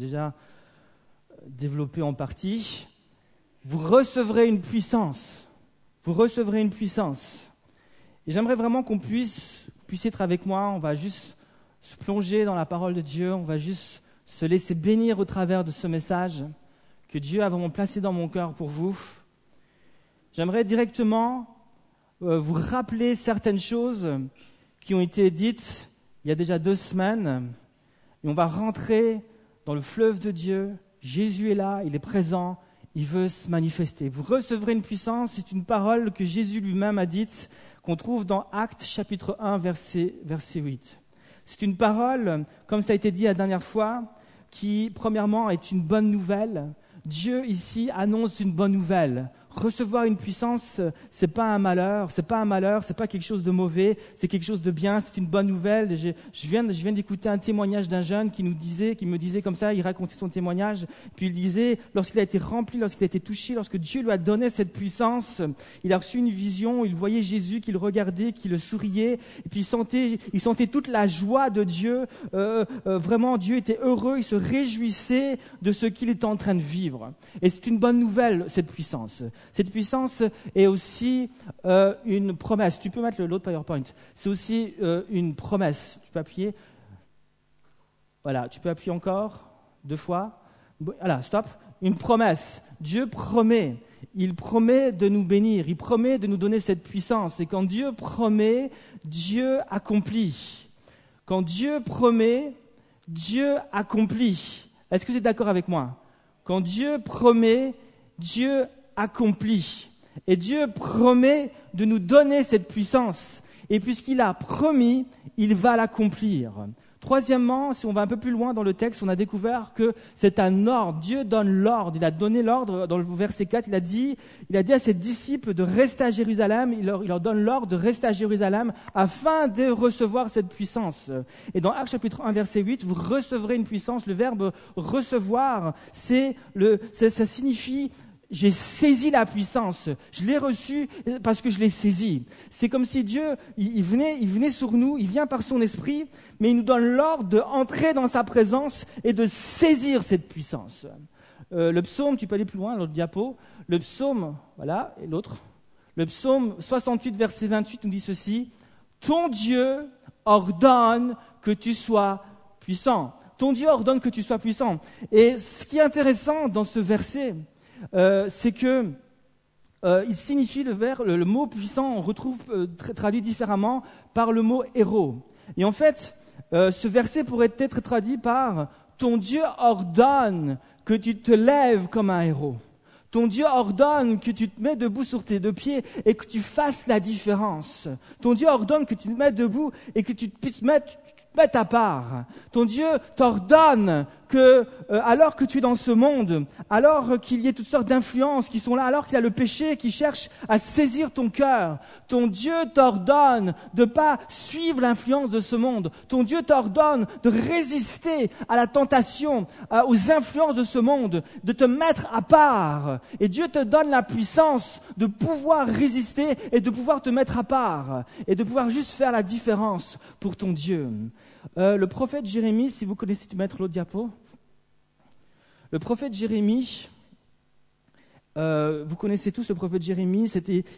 déjà développé en partie. Vous recevrez une puissance. Vous recevrez une puissance. Et j'aimerais vraiment qu'on puisse, puisse être avec moi. On va juste se plonger dans la parole de Dieu. On va juste se laisser bénir au travers de ce message que Dieu a vraiment placé dans mon cœur pour vous. J'aimerais directement euh, vous rappeler certaines choses qui ont été dites il y a déjà deux semaines. Et on va rentrer dans le fleuve de Dieu. Jésus est là, il est présent, il veut se manifester. Vous recevrez une puissance, c'est une parole que Jésus lui-même a dite, qu'on trouve dans Actes chapitre 1, verset, verset 8. C'est une parole, comme ça a été dit la dernière fois, qui, premièrement, est une bonne nouvelle. Dieu ici annonce une bonne nouvelle recevoir une puissance, c'est pas un malheur, c'est pas un malheur, c'est pas quelque chose de mauvais, c'est quelque chose de bien, c'est une bonne nouvelle. Je, viens, je viens d'écouter un témoignage d'un jeune qui nous disait, qui me disait comme ça, il racontait son témoignage, puis il disait, lorsqu'il a été rempli, lorsqu'il a été touché, lorsque Dieu lui a donné cette puissance, il a reçu une vision, il voyait Jésus qui le regardait, qui le souriait, et puis il sentait, il sentait toute la joie de Dieu. Euh, euh, vraiment, Dieu était heureux, il se réjouissait de ce qu'il était en train de vivre. Et c'est une bonne nouvelle cette puissance. Cette puissance est aussi euh, une promesse. Tu peux mettre l'autre PowerPoint. C'est aussi euh, une promesse. Tu peux appuyer. Voilà, tu peux appuyer encore deux fois. Voilà, stop. Une promesse. Dieu promet. Il promet de nous bénir. Il promet de nous donner cette puissance. Et quand Dieu promet, Dieu accomplit. Quand Dieu promet, Dieu accomplit. Est-ce que vous êtes d'accord avec moi? Quand Dieu promet, Dieu accompli. Et Dieu promet de nous donner cette puissance. Et puisqu'il a promis, il va l'accomplir. Troisièmement, si on va un peu plus loin dans le texte, on a découvert que c'est un ordre. Dieu donne l'ordre. Il a donné l'ordre dans le verset 4. Il a dit, il a dit à ses disciples de rester à Jérusalem. Il leur, il leur donne l'ordre de rester à Jérusalem afin de recevoir cette puissance. Et dans Actes chapitre 1 verset 8, vous recevrez une puissance. Le verbe recevoir, c'est le, ça signifie j'ai saisi la puissance. Je l'ai reçue parce que je l'ai saisie. C'est comme si Dieu, il, venait, il venait sur nous, il vient par son esprit, mais il nous donne l'ordre d'entrer dans sa présence et de saisir cette puissance. Euh, le psaume, tu peux aller plus loin, l'autre diapo. Le psaume, voilà, et l'autre. Le psaume 68, verset 28 nous dit ceci. Ton Dieu ordonne que tu sois puissant. Ton Dieu ordonne que tu sois puissant. Et ce qui est intéressant dans ce verset, euh, c'est que euh, il signifie le, mot puissant, on retrouve euh, traduit différemment par le mot héros. Et en fait, ce verset pourrait être traduit par Ton Dieu ordonne que tu te lèves comme un héros. Ton Dieu ordonne que tu te mets debout sur tes deux pieds et que tu fasses la différence. Ton Dieu ordonne que tu te mettes debout et que tu puisses mettre, mets à part. Ton Dieu t'ordonne que, euh, alors que tu es dans ce monde, alors qu'il y ait toutes sortes d'influences qui sont là, alors qu'il y a le péché qui cherche à saisir ton cœur, ton Dieu t'ordonne de pas suivre l'influence de ce monde. Ton Dieu t'ordonne de résister à la tentation, aux influences de ce monde, de te mettre à part. Et Dieu te donne la puissance de pouvoir résister et de pouvoir te mettre à part et de pouvoir juste faire la différence pour ton Dieu. Euh, le prophète Jérémie, si vous connaissez, tu mettre l'autre diapo. Le prophète Jérémie, euh, vous connaissez tous le prophète Jérémie,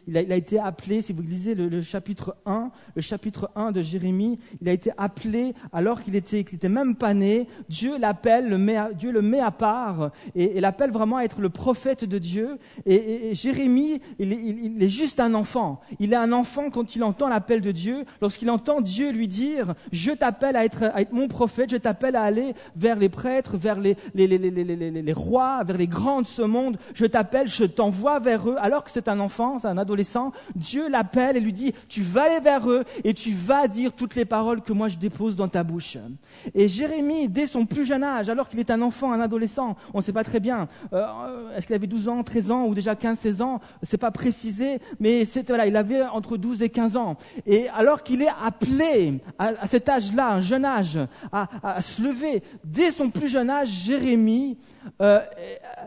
il, a, été appelé, si vous lisez le, chapitre 1, le chapitre 1 de Jérémie, il a été appelé alors qu'il était, qu'il était même pas né, Dieu l'appelle, le Dieu le met à part, et, l'appelle vraiment à être le prophète de Dieu, et, Jérémie, il, est juste un enfant, il est un enfant quand il entend l'appel de Dieu, lorsqu'il entend Dieu lui dire, je t'appelle à être, à être mon prophète, je t'appelle à aller vers les prêtres, vers les, les, les, les rois, vers les grands de ce monde, je t'appelle je t'envoie vers eux, alors que c'est un enfant, c'est un adolescent, Dieu l'appelle et lui dit, tu vas aller vers eux et tu vas dire toutes les paroles que moi je dépose dans ta bouche. Et Jérémie, dès son plus jeune âge, alors qu'il est un enfant, un adolescent, on ne sait pas très bien, euh, est-ce qu'il avait 12 ans, 13 ans ou déjà 15, 16 ans, c'est pas précisé, mais c'était, voilà, il avait entre 12 et 15 ans. Et alors qu'il est appelé à, cet âge-là, un jeune âge, à, se lever, dès son plus jeune âge, Jérémie euh,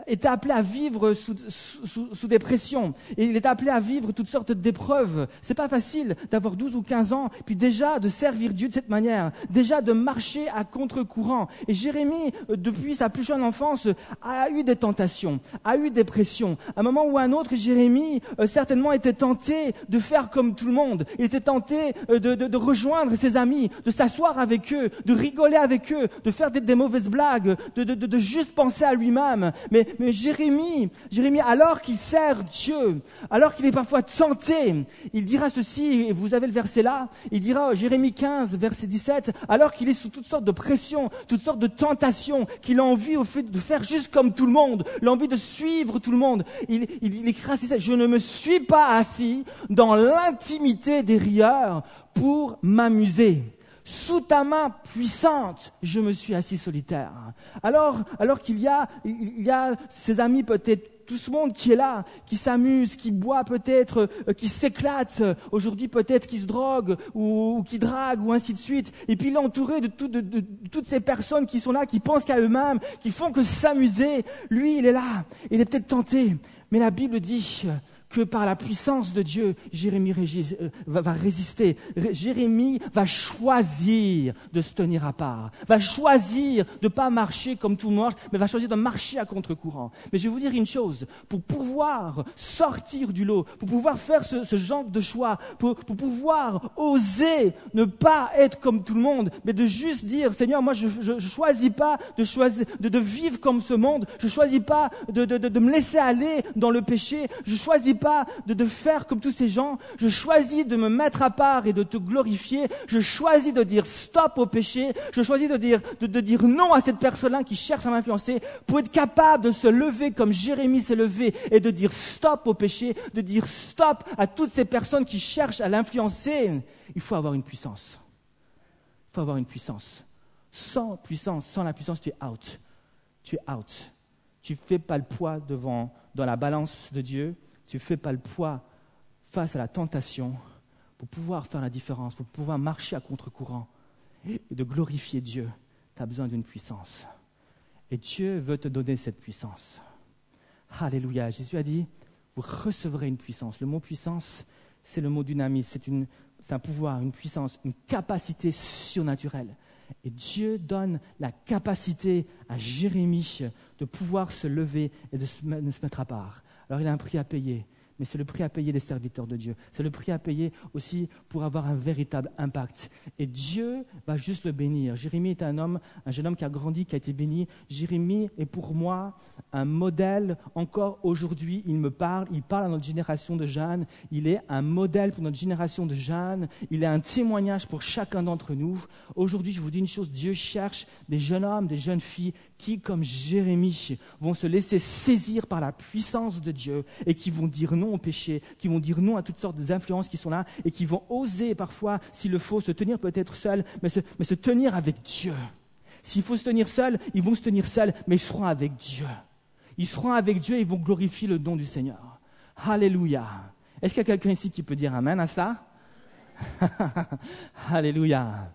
était appelé à vivre sous, sous, des pressions. Et il est appelé à vivre toutes sortes d'épreuves. C'est pas facile d'avoir 12 ou 15 ans, puis déjà de servir Dieu de cette manière, déjà de marcher à contre-courant. Et Jérémie, euh, depuis sa plus jeune enfance, a eu des tentations, a eu des pressions. À un moment ou à un autre, Jérémie euh, certainement était tenté de faire comme tout le monde. Il était tenté euh, de, rejoindre ses amis, de s'asseoir avec eux, de rigoler avec eux, de faire des, mauvaises blagues, de, juste penser à lui-même. Mais, mais Jérémie, Jérémie, alors qu'il sert Dieu, alors qu'il est parfois tenté, il dira ceci, et vous avez le verset là, il dira, Jérémie 15, verset 17, alors qu'il est sous toutes sortes de pressions, toutes sortes de tentations, qu'il a envie au fait de faire juste comme tout le monde, l'envie de suivre tout le monde, il, il, je ne me suis pas assis dans l'intimité des rieurs pour m'amuser sous ta main puissante, je me suis assis solitaire. Alors, alors qu'il y a ses amis peut-être tout ce monde qui est là, qui s'amuse, qui boit peut-être, euh, qui s'éclate, aujourd'hui peut-être qui se drogue ou, qui drague ou ainsi de suite. Et puis il est entouré de, de, toutes ces personnes qui sont là, qui pensent qu'à eux-mêmes, qui font que s'amuser. Lui, il est là, il est peut-être tenté. Mais la Bible dit, que par la puissance de Dieu, Jérémie euh, va résister. Jérémie va choisir de se tenir à part, va choisir de ne pas marcher comme tout le monde, mais va choisir de marcher à contre-courant. Mais je vais vous dire une chose, pour pouvoir sortir du lot, pour pouvoir faire ce, genre de choix, pour, pouvoir oser ne pas être comme tout le monde, mais de juste dire, Seigneur, moi je ne choisis pas de, vivre comme ce monde, je ne choisis pas de, de, me laisser aller dans le péché, je choisis pas de, faire comme tous ces gens. Je choisis de me mettre à part et de te glorifier. Je choisis de dire stop au péché. Je choisis de dire, de, dire non à cette personne-là qui cherche à m'influencer pour être capable de se lever comme Jérémie s'est levé et de dire stop au péché, de dire stop à toutes ces personnes qui cherchent à l'influencer. Il faut avoir une puissance. Il faut avoir une puissance. Sans puissance, sans la puissance, tu es out. Tu es out. Tu ne fais pas le poids devant, dans la balance de Dieu tu ne fais pas le poids face à la tentation pour pouvoir faire la différence, pour pouvoir marcher à contre-courant et de glorifier Dieu, tu as besoin d'une puissance. Et Dieu veut te donner cette puissance. Alléluia. Jésus a dit, vous recevrez une puissance. Le mot puissance, c'est le mot dynamis, c'est un pouvoir, une puissance, une capacité surnaturelle. Et Dieu donne la capacité à Jérémie de pouvoir se lever et de se mettre à part. Alors il a un prix à payer, mais c'est le prix à payer des serviteurs de Dieu. C'est le prix à payer aussi pour avoir un véritable impact. Et Dieu va juste le bénir. Jérémie est un homme, un jeune homme qui a grandi, qui a été béni. Jérémie est pour moi un modèle. Encore aujourd'hui, il me parle, il parle à notre génération de jeunes. Il est un modèle pour notre génération de jeunes. Il est un témoignage pour chacun d'entre nous. Aujourd'hui, je vous dis une chose, Dieu cherche des jeunes hommes, des jeunes filles qui, comme Jérémie, vont se laisser saisir par la puissance de Dieu et qui vont dire non au péché, qui vont dire non à toutes sortes d'influences qui sont là et qui vont oser parfois, s'il le faut, se tenir peut-être seuls, mais se, mais se tenir avec Dieu. S'il faut se tenir seul, ils vont se tenir seuls, mais ils seront avec Dieu. Ils seront avec Dieu et ils vont glorifier le nom du Seigneur. Alléluia. Est-ce qu'il y a quelqu'un ici qui peut dire Amen à ça? Alléluia.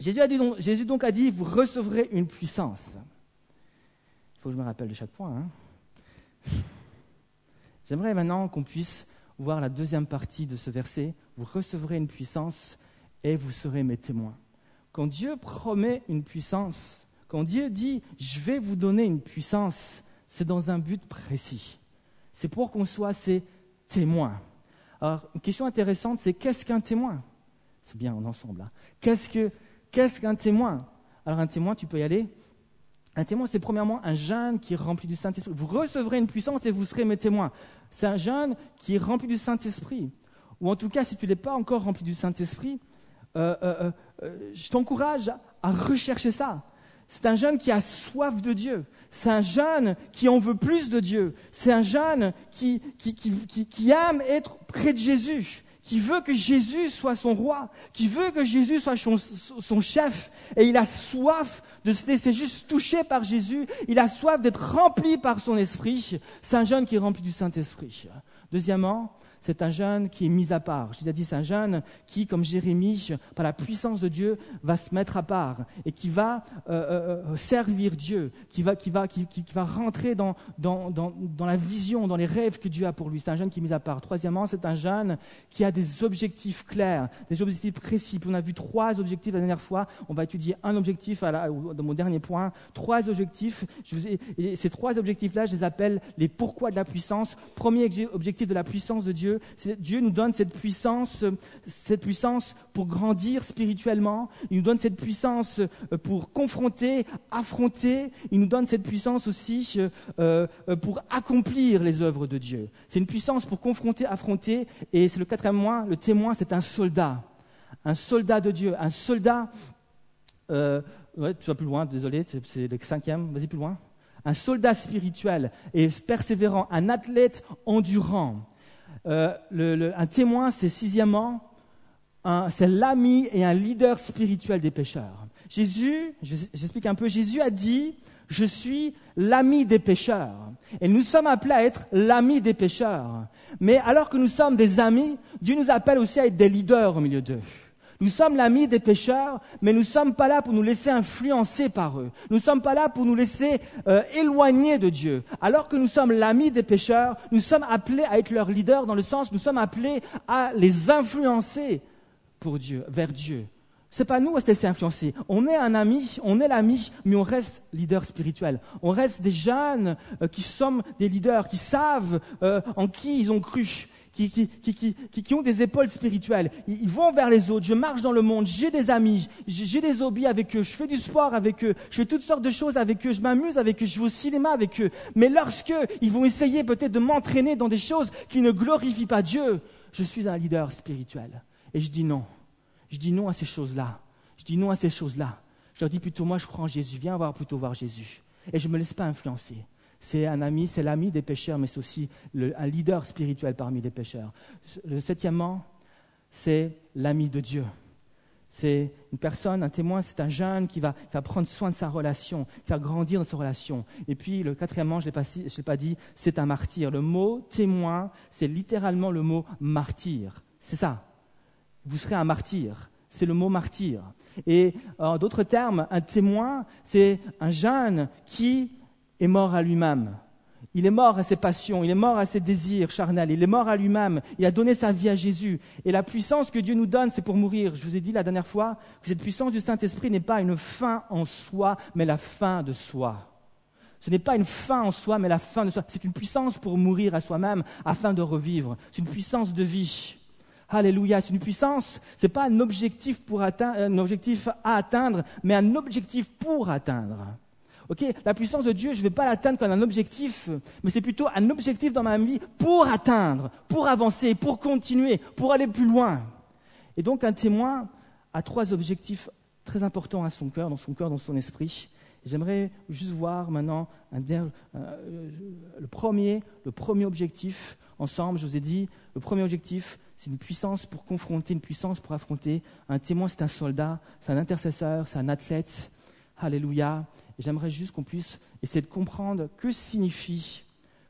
Jésus, a dit donc, Jésus donc a dit, vous recevrez une puissance. Il faut que je me rappelle de chaque point. Hein. J'aimerais maintenant qu'on puisse voir la deuxième partie de ce verset. Vous recevrez une puissance et vous serez mes témoins. Quand Dieu promet une puissance, quand Dieu dit je vais vous donner une puissance, c'est dans un but précis. C'est pour qu'on soit ses témoins. Alors, une question intéressante, c'est qu'est-ce qu'un témoin? C'est bien en ensemble. Hein. Qu'est-ce que Qu'est-ce qu'un témoin? Alors un témoin, tu peux y aller. Un témoin, c'est premièrement un jeune qui est rempli du Saint-Esprit. Vous recevrez une puissance et vous serez mes témoins. C'est un jeune qui est rempli du Saint-Esprit. Ou en tout cas, si tu n'es pas encore rempli du Saint-Esprit, euh, euh, euh, je t'encourage à rechercher ça. C'est un jeune qui a soif de Dieu. C'est un jeune qui en veut plus de Dieu. C'est un jeune qui, aime être près de Jésus qui veut que Jésus soit son roi, qui veut que Jésus soit son, chef, et il a soif de se laisser juste toucher par Jésus, il a soif d'être rempli par son esprit. C'est un jeune qui est rempli du Saint-Esprit. Deuxièmement, c'est un jeune qui est mis à part. J'ai dit, c'est un jeune qui, comme Jérémie, par la puissance de Dieu, va se mettre à part et qui va euh, euh, euh, servir Dieu, qui va, qui va, qui, va rentrer dans, dans, dans, dans, la vision, dans les rêves que Dieu a pour lui. C'est un jeune qui est mis à part. Troisièmement, c'est un jeune qui a des objectifs clairs, des objectifs précis. on a vu trois objectifs la dernière fois. On va étudier un objectif dans mon dernier point. Trois objectifs. Ces trois objectifs-là, je les appelle les pourquoi de la puissance. Premier objectif de la puissance de Dieu, Dieu nous donne cette puissance, cette puissance pour grandir spirituellement. Il nous donne cette puissance euh, pour confronter, affronter. Il nous donne cette puissance aussi euh, euh, pour accomplir les œuvres de Dieu. C'est une puissance pour confronter, affronter. Et c'est le quatrième mois, le témoin, c'est un soldat. Un soldat de Dieu. Un soldat. Euh, tu vas plus loin, désolé, c'est le cinquième. Vas-y plus loin un soldat spirituel et persévérant, un athlète endurant. Euh, un témoin, c'est sixièmement, c'est l'ami et un leader spirituel des pécheurs. Jésus, j'explique un peu, Jésus a dit, je suis l'ami des pécheurs. Et nous sommes appelés à être l'ami des pécheurs. Mais alors que nous sommes des amis, Dieu nous appelle aussi à être des leaders au milieu d'eux. Nous sommes l'ami des pécheurs, mais nous ne sommes pas là pour nous laisser influencer par eux. Nous ne sommes pas là pour nous laisser euh, éloigner de Dieu. Alors que nous sommes l'ami des pécheurs, nous sommes appelés à être leur leader dans le sens, nous sommes appelés à les influencer pour Dieu, vers Dieu. C'est pas nous à se laisser influencer. On est un ami, on est l'ami, mais on reste leader spirituel. On reste des jeunes euh, qui sommes des leaders, qui savent euh, en qui ils ont cru qui, ont des épaules spirituelles. Ils, vont vers les autres. Je marche dans le monde. J'ai des amis. J'ai des hobbies avec eux. Je fais du sport avec eux. Je fais toutes sortes de choses avec eux. Je m'amuse avec eux. Je vais au cinéma avec eux. Mais lorsque ils vont essayer peut-être de m'entraîner dans des choses qui ne glorifient pas Dieu, je suis un leader spirituel. Et je dis non. Je dis non à ces choses-là. Je dis non à ces choses-là. Je leur dis plutôt, moi je crois en Jésus. Viens voir plutôt voir Jésus. Et je ne me laisse pas influencer c'est un ami, c'est l'ami des pécheurs, mais c'est aussi un leader spirituel parmi les pécheurs. Le septièmement, c'est l'ami de Dieu. C'est une personne, un témoin, c'est un jeune qui va, prendre soin de sa relation, qui va grandir dans sa relation. Et puis le quatrièmement, je ne l'ai pas dit, c'est un martyr. Le mot témoin, c'est littéralement le mot martyr. C'est ça. Vous serez un martyr. C'est le mot martyr. Et en d'autres termes, un témoin, c'est un jeune qui est mort à lui-même. Il est mort à ses passions, il est mort à ses désirs charnels, il est mort à lui-même, il a donné sa vie à Jésus. Et la puissance que Dieu nous donne, c'est pour mourir. Je vous ai dit la dernière fois que cette puissance du Saint-Esprit n'est pas une fin en soi, mais la fin de soi. Ce n'est pas une fin en soi, mais la fin de soi. C'est une puissance pour mourir à soi-même afin de revivre. C'est une puissance de vie. Alléluia, c'est une puissance. Ce n'est pas un objectif, pour atteindre, un objectif à atteindre, mais un objectif pour atteindre. La puissance de Dieu, je ne vais pas l'atteindre comme un objectif, mais c'est plutôt un objectif dans ma vie pour atteindre, pour avancer, pour continuer, pour aller plus loin. Et donc un témoin a trois objectifs très importants à son cœur, dans son cœur, dans son esprit. J'aimerais juste voir maintenant euh, le, premier, le premier objectif ensemble. Je vous ai dit, le premier objectif, c'est une puissance pour confronter, une puissance pour affronter. Un témoin, c'est un soldat, c'est un intercesseur, c'est un athlète. Alléluia. J'aimerais juste qu'on puisse essayer de comprendre que signifie,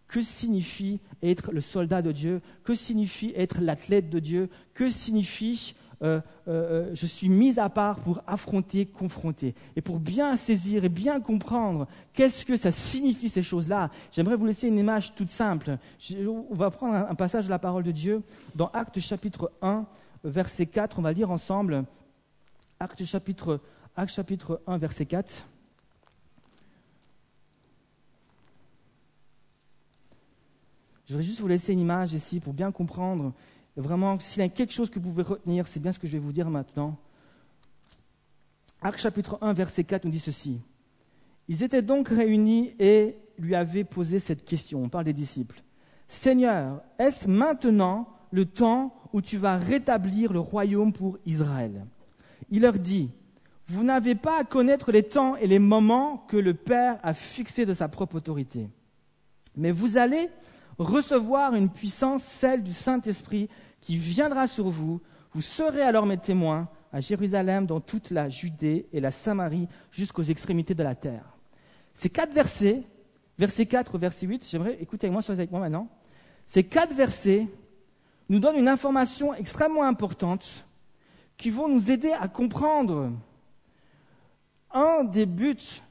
que signifie être le soldat de Dieu, que signifie être l'athlète de Dieu, que signifie euh, euh, euh, je suis mis à part pour affronter, confronter. Et pour bien saisir et bien comprendre qu'est-ce que ça signifie ces choses-là, j'aimerais vous laisser une image toute simple. on va prendre un, passage de la parole de Dieu dans Actes chapitre 1, verset 4. On va lire ensemble. Actes chapitre, Actes chapitre 1, verset 4. Je voudrais juste vous laisser une image ici pour bien comprendre. vraiment, s'il y a quelque chose que vous pouvez retenir, c'est bien ce que je vais vous dire maintenant. Acte chapitre 1, verset 4 nous dit ceci. Ils étaient donc réunis et lui avaient posé cette question. On parle des disciples. Seigneur, est-ce maintenant le temps où tu vas rétablir le royaume pour Israël? Il leur dit, vous n'avez pas à connaître les temps et les moments que le Père a fixés de sa propre autorité. Mais vous allez recevoir une puissance, celle du Saint-Esprit, qui viendra sur vous. Vous serez alors mes témoins à Jérusalem, dans toute la Judée et la Samarie, jusqu'aux extrémités de la terre. Ces quatre versets, verset 4 verset 8, j'aimerais écouter avec moi, soyez avec moi maintenant. Ces quatre versets nous donne une information extrêmement importante qui vont nous aider à comprendre un des buts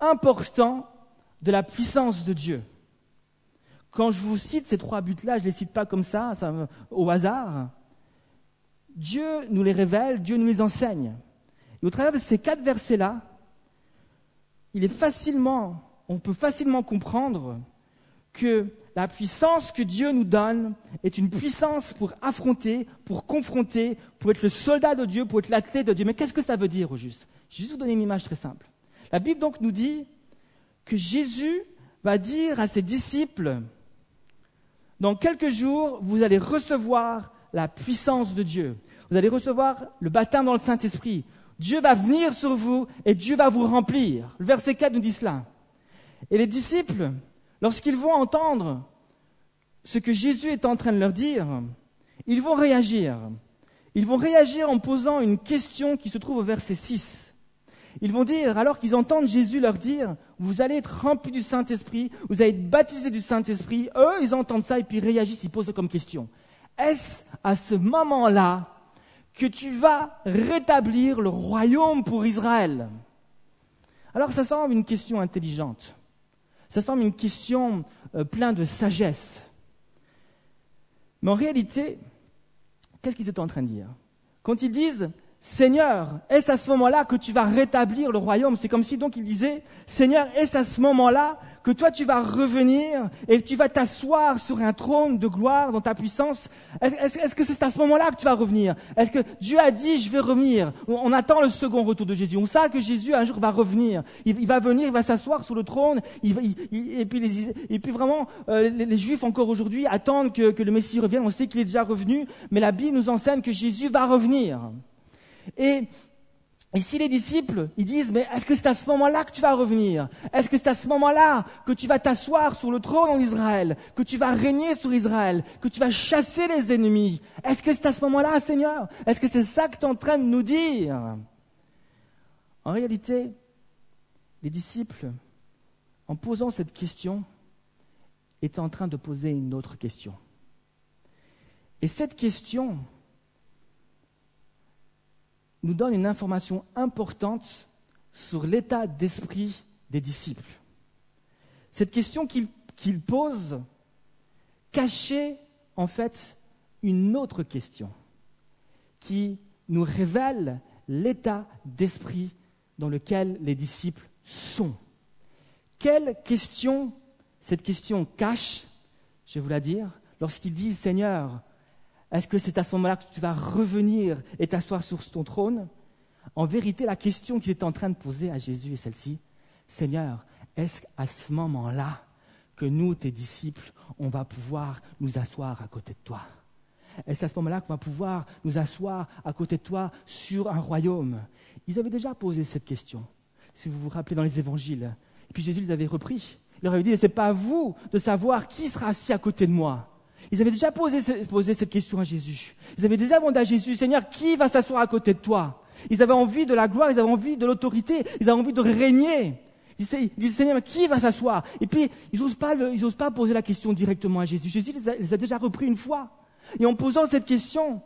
importants de la puissance de Dieu. Quand je vous cite ces trois buts-là, je ne les cite pas comme ça, au hasard. Dieu nous les révèle, Dieu nous les enseigne. Et au travers de ces quatre versets-là, on peut facilement comprendre que la puissance que Dieu nous donne est une puissance pour affronter, pour confronter, pour être le soldat de Dieu, pour être l'athlète de Dieu. Mais qu'est-ce que ça veut dire au juste? Je vais juste vous donner une image très simple. La Bible donc nous dit que Jésus va dire à ses disciples, dans quelques jours, vous allez recevoir la puissance de Dieu. Vous allez recevoir le baptême dans le Saint-Esprit. Dieu va venir sur vous et Dieu va vous remplir. Le verset 4 nous dit cela. Et les disciples, Lorsqu'ils vont entendre ce que Jésus est en train de leur dire, ils vont réagir. Ils vont réagir en posant une question qui se trouve au verset 6. Ils vont dire, alors qu'ils entendent Jésus leur dire, vous allez être remplis du Saint-Esprit, vous allez être baptisés du Saint-Esprit, eux, ils entendent ça et puis ils réagissent, ils posent comme question. Est-ce à ce moment-là que tu vas rétablir le royaume pour Israël? Alors ça semble une question intelligente. Ça semble une question euh, pleine de sagesse. Mais en réalité, qu'est-ce qu'ils étaient en train de dire? Quand ils disent Seigneur, est-ce à ce moment-là que tu vas rétablir le royaume? C'est comme si donc ils disaient Seigneur, est-ce à ce moment-là que toi tu vas revenir et que tu vas t'asseoir sur un trône de gloire dans ta puissance? Est-ce que c'est à ce moment-là que tu vas revenir? Est-ce que Dieu a dit je vais revenir? On, attend le second retour de Jésus. On sait que Jésus un jour va revenir. Il, va venir, il va s'asseoir sur le trône. et, puis vraiment, euh, les, Juifs encore aujourd'hui attendent que, que le Messie revienne. On sait qu'il est déjà revenu, mais la Bible nous enseigne que Jésus va revenir. Et et si les disciples, ils disent, mais est-ce que c'est à ce moment-là que tu vas revenir? Est-ce que c'est à ce moment-là que tu vas t'asseoir sur le trône en Israël Que tu vas régner sur Israël Que tu vas chasser les ennemis? Est-ce que c'est à ce moment-là, Seigneur? Est-ce que c'est ça que tu es en train de nous dire? En réalité, les disciples, en posant cette question, étaient en train de poser une autre question. Et cette question, nous donne une information importante sur l'état d'esprit des disciples. Cette question qu'il pose cachait en fait une autre question qui nous révèle l'état d'esprit dans lequel les disciples sont. Quelle question cette question cache, je vais vous la dire, lorsqu'ils disent Seigneur, est-ce que c'est à ce moment-là que tu vas revenir et t'asseoir sur ton trône? En vérité, la question qu'il est en train de poser à Jésus est celle-ci. Seigneur, est-ce à ce moment-là que nous, tes disciples, on va pouvoir nous asseoir à côté de toi? Est-ce à ce moment-là qu'on va pouvoir nous asseoir à côté de toi sur un royaume? Ils avaient déjà posé cette question, si vous vous rappelez dans les évangiles. Puis Jésus les avait repris. Il leur avait dit, ce n'est pas à vous de savoir qui sera assis à côté de moi. Ils avaient déjà posé, cette question à Jésus. Ils avaient déjà demandé à Jésus, Seigneur, qui va s'asseoir à côté de toi? Ils avaient envie de la gloire, ils avaient envie de l'autorité, ils avaient envie de régner. Ils disaient, Seigneur, qui va s'asseoir? Et puis, ils n'osent pas, pas, poser la question directement à Jésus. Jésus les a déjà repris une fois. Et en posant cette question,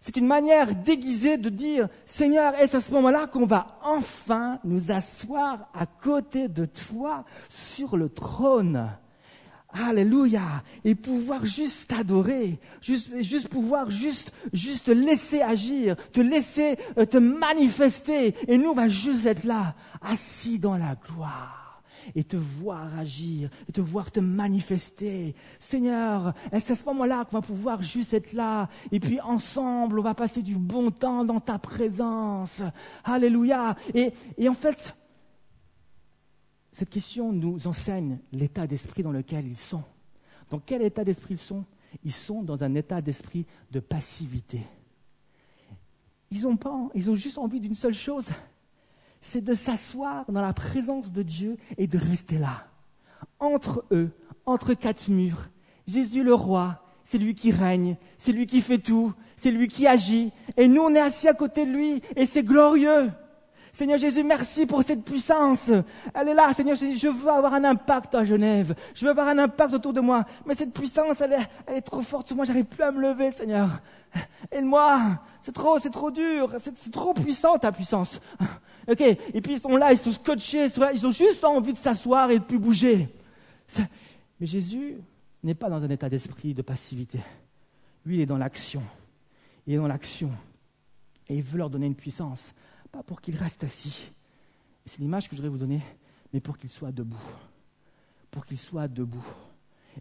c'est une manière déguisée de dire, Seigneur, est-ce à ce moment-là qu'on va enfin nous asseoir à côté de toi sur le trône? Alléluia. Et pouvoir juste t'adorer, juste, juste pouvoir juste, juste te laisser agir, te laisser euh, te manifester. Et nous, on va juste être là, assis dans la gloire et te voir agir, et te voir te manifester. Seigneur, c'est à ce moment-là qu'on va pouvoir juste être là, et puis ensemble, on va passer du bon temps dans ta présence. Alléluia. Et, et en fait, cette question nous enseigne l'état d'esprit dans lequel ils sont. Dans quel état d'esprit ils sont? Ils sont dans un état d'esprit de passivité. Ils ont, pas, ils ont juste envie d'une seule chose, c'est de s'asseoir dans la présence de Dieu et de rester là. Entre eux, entre quatre murs, Jésus le roi, c'est lui qui règne, c'est lui qui fait tout, c'est lui qui agit, et nous on est assis à côté de lui, et c'est glorieux. Seigneur Jésus, merci pour cette puissance. Elle est là, Seigneur Jésus, je veux avoir un impact à Genève. Je veux avoir un impact autour de moi. Mais cette puissance, elle est, trop forte. Moi, j'arrive plus à me lever, Seigneur. Aide-moi. C'est trop, c'est trop dur. C'est trop puissant, ta puissance. Ok. Et puis, ils sont là, ils sont scotchés. Ils ont juste envie de s'asseoir et de plus bouger. Mais Jésus n'est pas dans un état d'esprit de passivité. Lui, il est dans l'action. Il est dans l'action. Et il veut leur donner une puissance pas pour qu'il reste assis. C'est l'image que je voudrais vous donner, mais pour qu'il soit debout. Pour qu'il soit debout.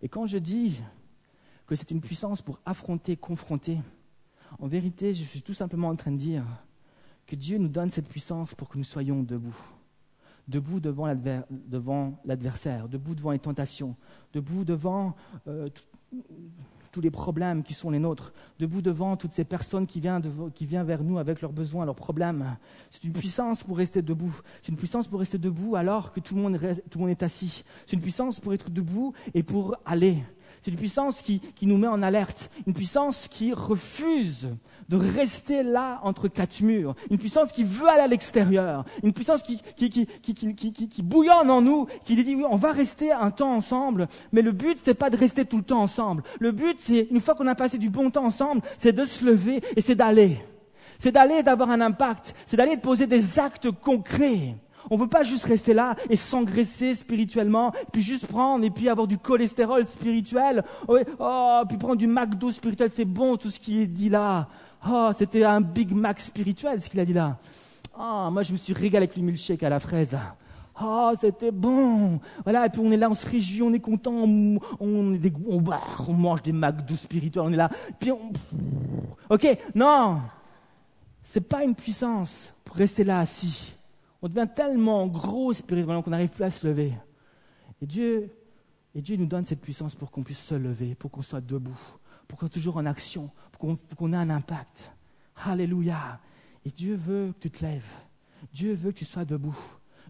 Et quand je dis que c'est une puissance pour affronter, confronter, en vérité, je suis tout simplement en train de dire que Dieu nous donne cette puissance pour que nous soyons debout. Debout devant l'adversaire, debout devant les tentations, debout devant euh, tous les problèmes qui sont les nôtres, debout devant toutes ces personnes qui viennent, qui viennent vers nous avec leurs besoins, leurs problèmes. C'est une puissance pour rester debout. C'est une puissance pour rester debout alors que tout le monde, tout le monde est assis. C'est une puissance pour être debout et pour aller. C'est une puissance qui, nous met en alerte, une puissance qui refuse de rester là entre quatre murs, une puissance qui veut aller à l'extérieur, une puissance qui, qui, bouillonne en nous, qui dit oui, on va rester un temps ensemble, mais le but c'est pas de rester tout le temps ensemble. Le but c'est, une fois qu'on a passé du bon temps ensemble, c'est de se lever et c'est d'aller. C'est d'aller d'avoir un impact, c'est d'aller de poser des actes concrets. On ne veut pas juste rester là et s'engraisser spirituellement, puis juste prendre et puis avoir du cholestérol spirituel. Oh, puis prendre du McDo spirituel, c'est bon tout ce qui est dit là. Oh, c'était un Big Mac spirituel ce qu'il a dit là. Oh, moi je me suis régalé avec le milkshake à la fraise. Oh, c'était bon. Voilà, et puis on est là, on se réjouit, on est content, on, on, on, mange des McDo spirituels, on est là. Puis on... Ok, non. C'est pas une puissance pour rester là assis on devient tellement gros spirituellement qu'on n'arrive plus à se lever. Et Dieu, et Dieu nous donne cette puissance pour qu'on puisse se lever, pour qu'on soit debout, pour qu'on soit toujours en action, pour qu'on ait un impact. Alléluia. Et Dieu veut que tu te lèves. Dieu veut que tu sois debout.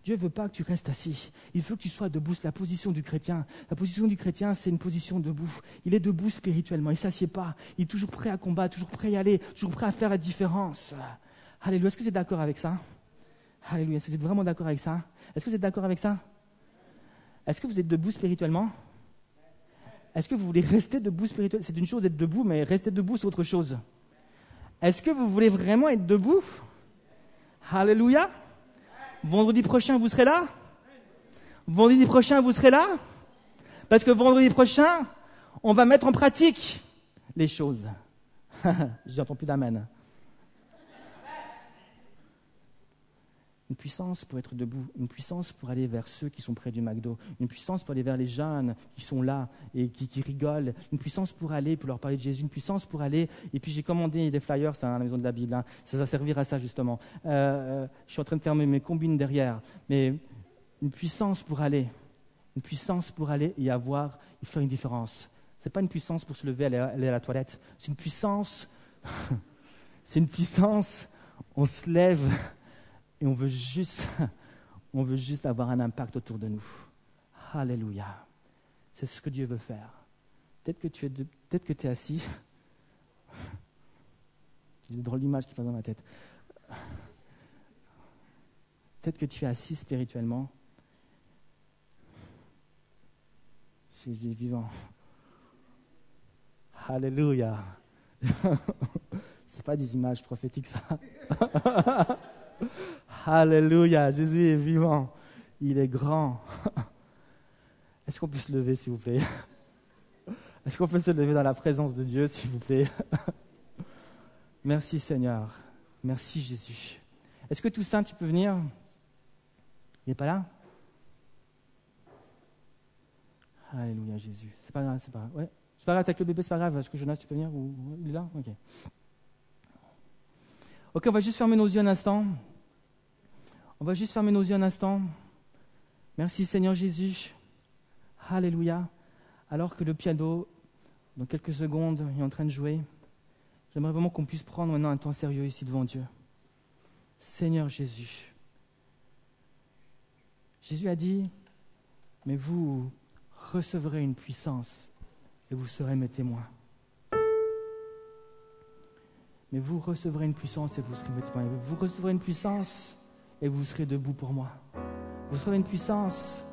Dieu ne veut pas que tu restes assis. Il veut que tu sois debout. C'est la position du chrétien. La position du chrétien, c'est une position debout. Il est debout spirituellement. Il ne s'assied pas. Il est toujours prêt à combattre, toujours prêt à y aller, toujours prêt à faire la différence. Alléluia. Est-ce que tu es d'accord avec ça? Alléluia. Est-ce que vous êtes vraiment d'accord avec ça? Est-ce que vous êtes d'accord avec ça? Est-ce que vous êtes debout spirituellement? Est-ce que vous voulez rester debout spirituellement? C'est une chose d'être debout, mais rester debout, c'est autre chose. Est-ce que vous voulez vraiment être debout? Alléluia. Vendredi prochain, vous serez là? Vendredi prochain, vous serez là? Parce que vendredi prochain, on va mettre en pratique les choses. J'entends plus d'amen. Une puissance pour être debout, une puissance pour aller vers ceux qui sont près du McDo, une puissance pour aller vers les jeunes qui sont là et qui, rigolent, une puissance pour aller, pour leur parler de Jésus, une puissance pour aller. Et puis j'ai commandé des flyers à la maison de la Bible, hein. ça va servir à ça justement. Euh, euh, je suis en train de fermer mes combines derrière, mais une puissance pour aller, une puissance pour aller et avoir, et faire une différence. Ce n'est pas une puissance pour se lever, aller, aller à la toilette, c'est une puissance, c'est une puissance, on se lève et on veut juste, on veut juste avoir un impact autour de nous. Alléluia. C'est ce que Dieu veut faire. Peut-être que tu es, peut-être que tu assis. J'ai une drôle d'image qui passe dans ma tête. Peut-être que tu es assis spirituellement. Jésus est vivant. Alléluia. C'est pas des images prophétiques, ça. Alléluia, Jésus est vivant. Il est grand. Est-ce qu'on peut se lever, s'il vous plaît? Est-ce qu'on peut se lever dans la présence de Dieu, s'il vous plaît? Merci Seigneur. Merci Jésus. Est-ce que ça, tu peux venir? Il n'est pas là? Alléluia Jésus. C'est pas grave, c'est pas grave. Ouais. C'est pas grave, avec le bébé, c'est pas grave. Est-ce que Jonas, tu peux venir. Il est là? Ok. Ok, on va juste fermer nos yeux un instant. On va juste fermer nos yeux un instant. Merci Seigneur Jésus. Alléluia. Alors que le piano, dans quelques secondes, est en train de jouer, j'aimerais vraiment qu'on puisse prendre maintenant un temps sérieux ici devant Dieu. Seigneur Jésus. Jésus a dit, mais vous recevrez une puissance et vous serez mes témoins. Mais vous recevrez une puissance et vous serez mes témoins. Vous recevrez une puissance et vous serez debout pour moi. Vous serez une puissance